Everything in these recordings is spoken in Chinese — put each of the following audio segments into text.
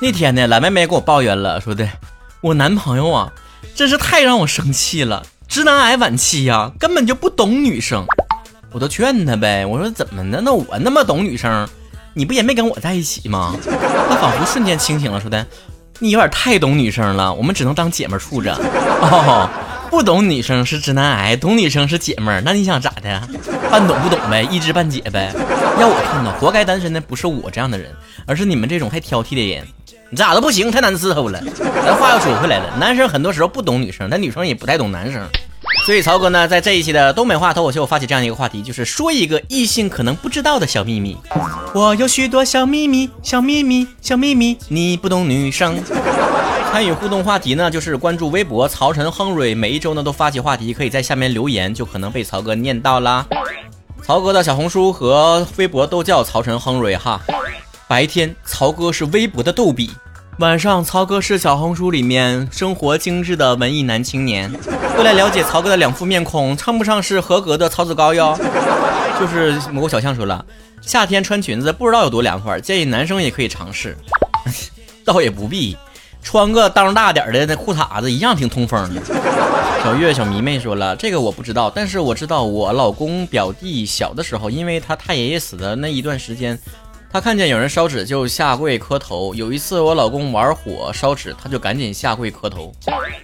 那天呢，蓝妹妹给我抱怨了，说的我男朋友啊，真是太让我生气了，直男癌晚期呀，根本就不懂女生。我都劝他呗，我说怎么的？那我那么懂女生，你不也没跟我在一起吗？他仿佛瞬间清醒了，说的你有点太懂女生了，我们只能当姐们处着。哦，不懂女生是直男癌，懂女生是姐们儿，那你想咋的？半懂不懂呗，一知半解呗。要我看呢，活该单身的不是我这样的人，而是你们这种太挑剔的人。你咋都不行，太难伺候了。咱话又说回来了，男生很多时候不懂女生，但女生也不太懂男生。所以曹哥呢，在这一期的东北话脱口秀发起这样一个话题，就是说一个异性可能不知道的小秘密。我有许多小秘密，小秘密，小秘密，你不懂女生。参与互动话题呢，就是关注微博曹晨亨瑞，每一周呢都发起话题，可以在下面留言，就可能被曹哥念到啦。曹哥的小红书和微博都叫曹晨亨瑞哈。白天，曹哥是微博的逗比；晚上，曹哥是小红书里面生活精致的文艺男青年。为了了解曹哥的两副面孔，称不上是合格的曹子高哟。就是某个小象说了，夏天穿裙子不知道有多凉快，建议男生也可以尝试。倒也不必，穿个裆大点的那裤衩子一样挺通风的。小月小迷妹说了，这个我不知道，但是我知道我老公表弟小的时候，因为他太爷爷死的那一段时间。他看见有人烧纸就下跪磕头。有一次我老公玩火烧纸，他就赶紧下跪磕头。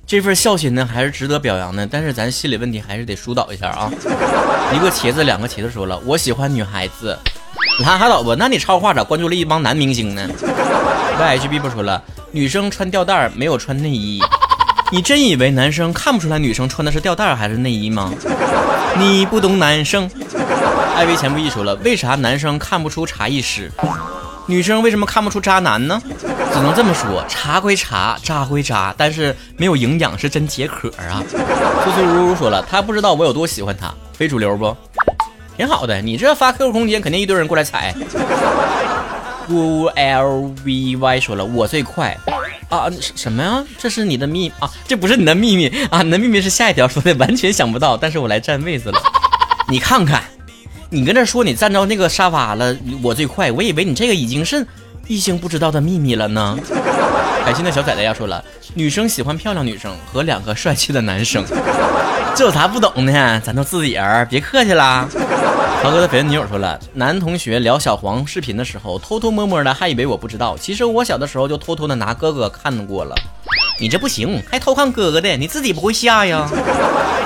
这份孝心呢还是值得表扬的，但是咱心理问题还是得疏导一下啊。一个茄子两个茄子说了，我喜欢女孩子。拉倒吧，那你超话咋关注了一帮男明星呢？YHB 不说了，女生穿吊带没有穿内衣。你真以为男生看不出来女生穿的是吊带还是内衣吗？你不懂男生。艾薇前不易说了，为啥男生看不出茶艺师，女生为什么看不出渣男呢？只能这么说，茶归茶，渣归渣，但是没有营养是真解渴啊。苏苏如如说了，他不知道我有多喜欢他，非主流不？挺好的，你这发 QQ 空间肯定一堆人过来踩。ULVY 说了，我最快啊！什么呀？这是你的秘啊？这不是你的秘密啊？你的秘密是下一条说的，完全想不到。但是我来占位子了，你看看。你跟这说你占到那个沙发了，我最快，我以为你这个已经是异性不知道的秘密了呢。开心的小崽崽要说了，女生喜欢漂亮女生和两个帅气的男生，这有啥不懂的？咱都自己人，别客气啦。曹哥的绯闻女友说了，男同学聊小黄视频的时候，偷偷摸摸的还以为我不知道，其实我小的时候就偷偷的拿哥哥看过了。你这不行，还偷看哥哥的，你自己不会下呀？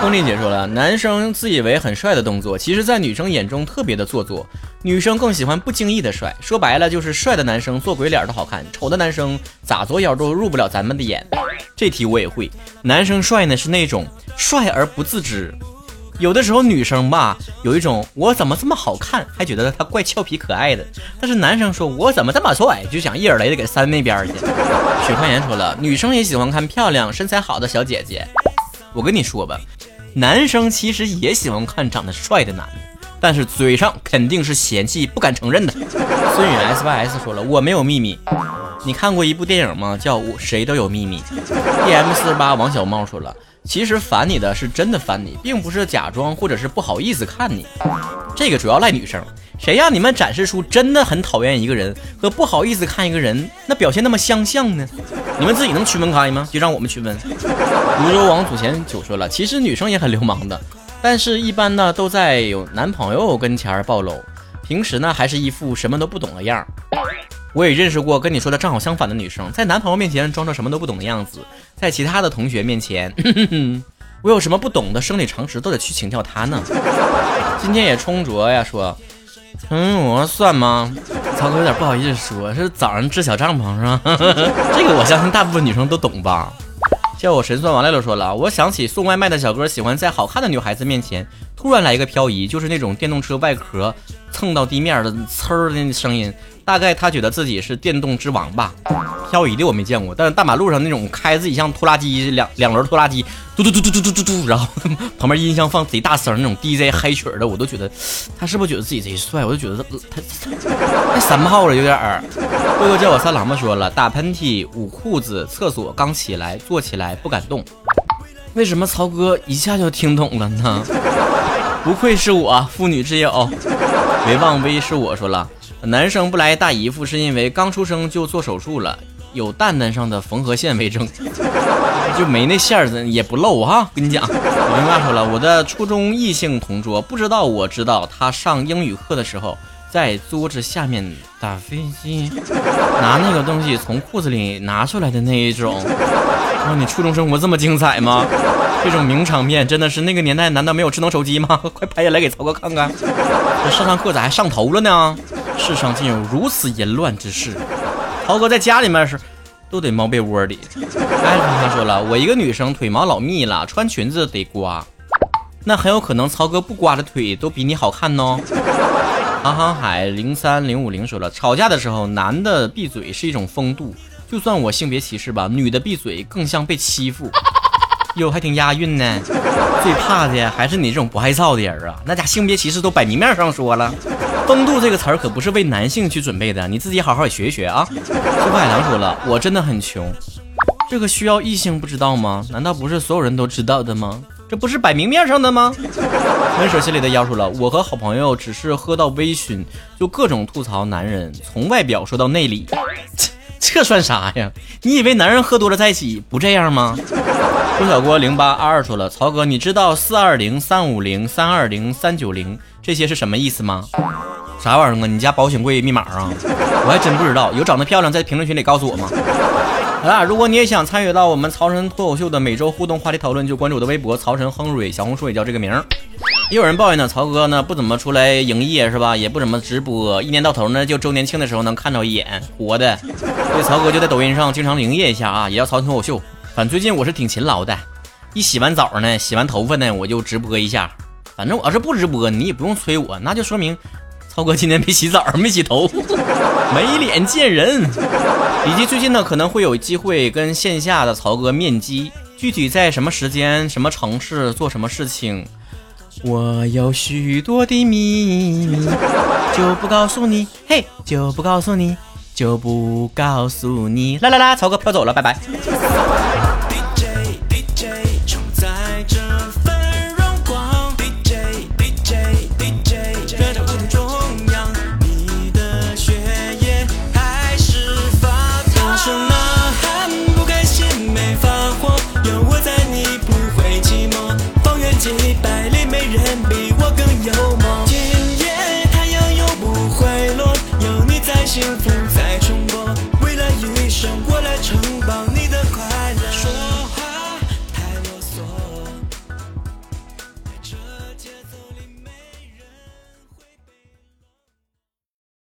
风丽姐说了，男生自以为很帅的动作，其实在女生眼中特别的做作。女生更喜欢不经意的帅，说白了就是帅的男生做鬼脸都好看，丑的男生咋做妖都入不了咱们的眼。这题我也会，男生帅呢是那种帅而不自知。有的时候女生吧，有一种我怎么这么好看，还觉得他怪俏皮可爱的。但是男生说我怎么这么帅，就想一耳雷的给扇那边去。许焕言说了，女生也喜欢看漂亮、身材好的小姐姐。我跟你说吧，男生其实也喜欢看长得帅的男的，但是嘴上肯定是嫌弃，不敢承认的。孙宇 S Y S 说了，我没有秘密。你看过一部电影吗？叫我谁都有秘密。D M 四十八王小猫说了。其实烦你的是真的烦你，并不是假装或者是不好意思看你，这个主要赖女生。谁让你们展示出真的很讨厌一个人和不好意思看一个人，那表现那么相像呢？你们自己能区分开吗？就让我们区分。泸州王祖贤就说了，其实女生也很流氓的，但是一般呢都在有男朋友跟前暴露，平时呢还是一副什么都不懂的样儿。我也认识过跟你说的正好相反的女生，在男朋友面前装作什么都不懂的样子，在其他的同学面前，我有什么不懂的生理常识都得去请教她呢。今天也冲着呀说，嗯，我算吗？曹哥有点不好意思说，是早上支小帐篷是吧？这个我相信大部分女生都懂吧。叫我神算王六六说了，我想起送外卖的小哥喜欢在好看的女孩子面前突然来一个漂移，就是那种电动车外壳蹭到地面的呲儿的声音。大概他觉得自己是电动之王吧，漂移的我没见过，但是大马路上那种开自己像拖拉机两两轮拖拉机，嘟嘟嘟嘟嘟嘟嘟嘟，然后旁边音箱放贼大声那种 DJ 嗨曲的，我都觉得他是不是觉得自己贼帅？我就觉得他他太三炮了，有点儿。哥哥叫我三郎吧，说了打喷嚏、捂裤子、厕所刚起来、坐起来不敢动，为什么曹哥一下就听懂了呢？不愧是我妇女之友，别忘微是我说了。男生不来大姨夫是因为刚出生就做手术了，有蛋蛋上的缝合线为证，就没那线儿也不漏哈。跟你讲，我另外说了，我的初中异性同桌不知道我知道他上英语课的时候在桌子下面打飞机，拿那个东西从裤子里拿出来的那一种。哇，你初中生活这么精彩吗？这种名场面真的是那个年代难道没有智能手机吗？快拍下来给曹哥看看。这上上课咋还上头了呢？世上竟有如此淫乱之事。曹哥在家里面是都得猫被窝里。哎，他说了，我一个女生腿毛老密了，穿裙子得刮。那很有可能曹哥不刮的腿都比你好看呢。航航海零三零五零说了，吵架的时候男的闭嘴是一种风度，就算我性别歧视吧，女的闭嘴更像被欺负。哟，还挺押韵呢。最怕的还是你这种不害臊的人啊！那家性别歧视都摆明面上说了，风度这个词儿可不是为男性去准备的，你自己好好学一学啊。苏海良说了，我真的很穷，这个需要异性不知道吗？难道不是所有人都知道的吗？这不是摆明面上的吗？温舍心里的妖说了，我和好朋友只是喝到微醺，就各种吐槽男人，从外表说到内里，这这算啥呀？你以为男人喝多了在一起不这样吗？郭小郭零八二二说了，曹哥，你知道四二零三五零三二零三九零这些是什么意思吗？啥玩意儿啊？你家保险柜密码啊？我还真不知道，有长得漂亮在评论区里告诉我吗？好啦，如果你也想参与到我们曹晨脱口秀的每周互动话题讨论，就关注我的微博曹晨亨瑞，小红书也叫这个名儿。也有人抱怨呢，曹哥呢不怎么出来营业是吧？也不怎么直播，一年到头呢就周年庆的时候能看到一眼活的。所以曹哥就在抖音上经常营业一下啊，也叫曹晨脱口秀。反正最近我是挺勤劳的，一洗完澡呢，洗完头发呢，我就直播一下。反正我要是不直播，你也不用催我，那就说明曹哥今天没洗澡，没洗头，没脸见人。以及最近呢，可能会有机会跟线下的曹哥面基，具体在什么时间、什么城市做什么事情，我有许多的秘密，就不告诉你，嘿，就不告诉你，就不告诉你。来来来，曹哥飘走了，拜拜。you through.